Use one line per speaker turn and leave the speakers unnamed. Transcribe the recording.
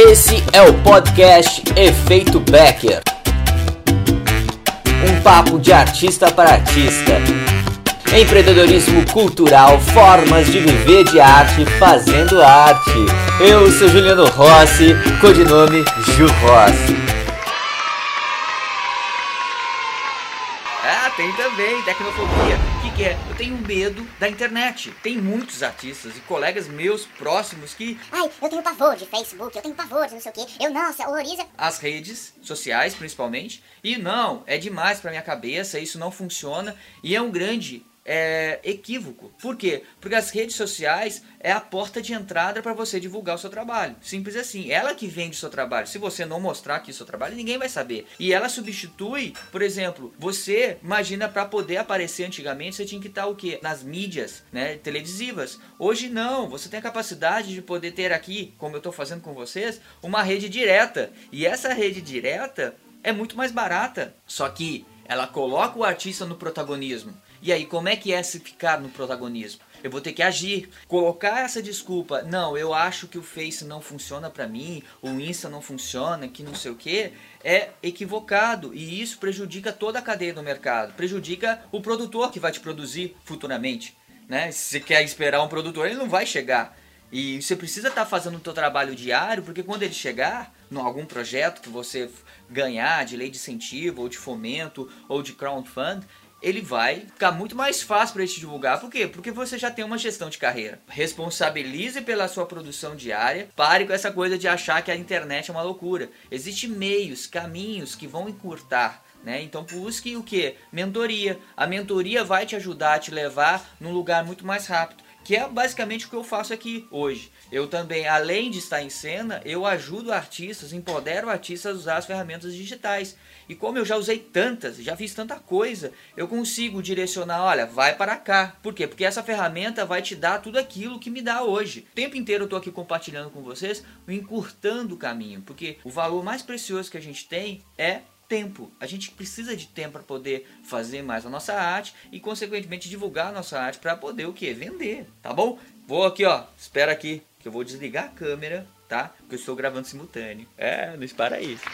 Esse é o podcast Efeito Becker. Um papo de artista para artista. Empreendedorismo cultural, formas de viver de arte fazendo arte. Eu sou Juliano Rossi, codinome Ju Rossi.
Ah, tem também, tecnofobia. O que, que é? Eu tenho medo da internet. Tem muitos artistas e colegas meus próximos que
Ai, eu tenho pavor de Facebook, eu tenho pavor de não sei o quê. Eu, nossa, horroriza.
as redes sociais principalmente e não é demais para minha cabeça isso não funciona e é um grande é, equívoco. Por quê? Porque as redes sociais é a porta de entrada para você divulgar o seu trabalho. Simples assim. Ela que vende o seu trabalho. Se você não mostrar aqui o seu trabalho ninguém vai saber. E ela substitui por exemplo você imagina para poder aparecer antigamente você tinha que estar o quê? Nas mídias né televisivas. Hoje não. Você tem a capacidade de poder ter aqui como eu estou fazendo com vocês uma rede direta. E essa rede direta é muito mais barata. Só que ela coloca o artista no protagonismo. E aí, como é que é se ficar no protagonismo? Eu vou ter que agir, colocar essa desculpa. Não, eu acho que o Face não funciona pra mim, o Insta não funciona, que não sei o que, é equivocado e isso prejudica toda a cadeia do mercado, prejudica o produtor que vai te produzir futuramente, né? Se você quer esperar um produtor, ele não vai chegar. E você precisa estar fazendo o seu trabalho diário, porque quando ele chegar, em algum projeto que você ganhar de lei de incentivo, ou de fomento, ou de crowdfund, ele vai ficar muito mais fácil para ele te divulgar. Por quê? Porque você já tem uma gestão de carreira. Responsabilize pela sua produção diária. Pare com essa coisa de achar que a internet é uma loucura. Existem meios, caminhos que vão encurtar né? Então busque o que? Mentoria. A mentoria vai te ajudar a te levar num lugar muito mais rápido. Que é basicamente o que eu faço aqui hoje. Eu também, além de estar em cena, eu ajudo artistas, empodero artistas a usar as ferramentas digitais. E como eu já usei tantas, já fiz tanta coisa, eu consigo direcionar, olha, vai para cá. Por quê? Porque essa ferramenta vai te dar tudo aquilo que me dá hoje. O tempo inteiro eu tô aqui compartilhando com vocês, encurtando o caminho, porque o valor mais precioso que a gente tem é tempo. A gente precisa de tempo para poder fazer mais a nossa arte e consequentemente divulgar a nossa arte para poder o que? Vender, tá bom? Vou aqui, ó, espera aqui que eu vou desligar a câmera, tá? Porque eu estou gravando simultâneo. É, não espara isso.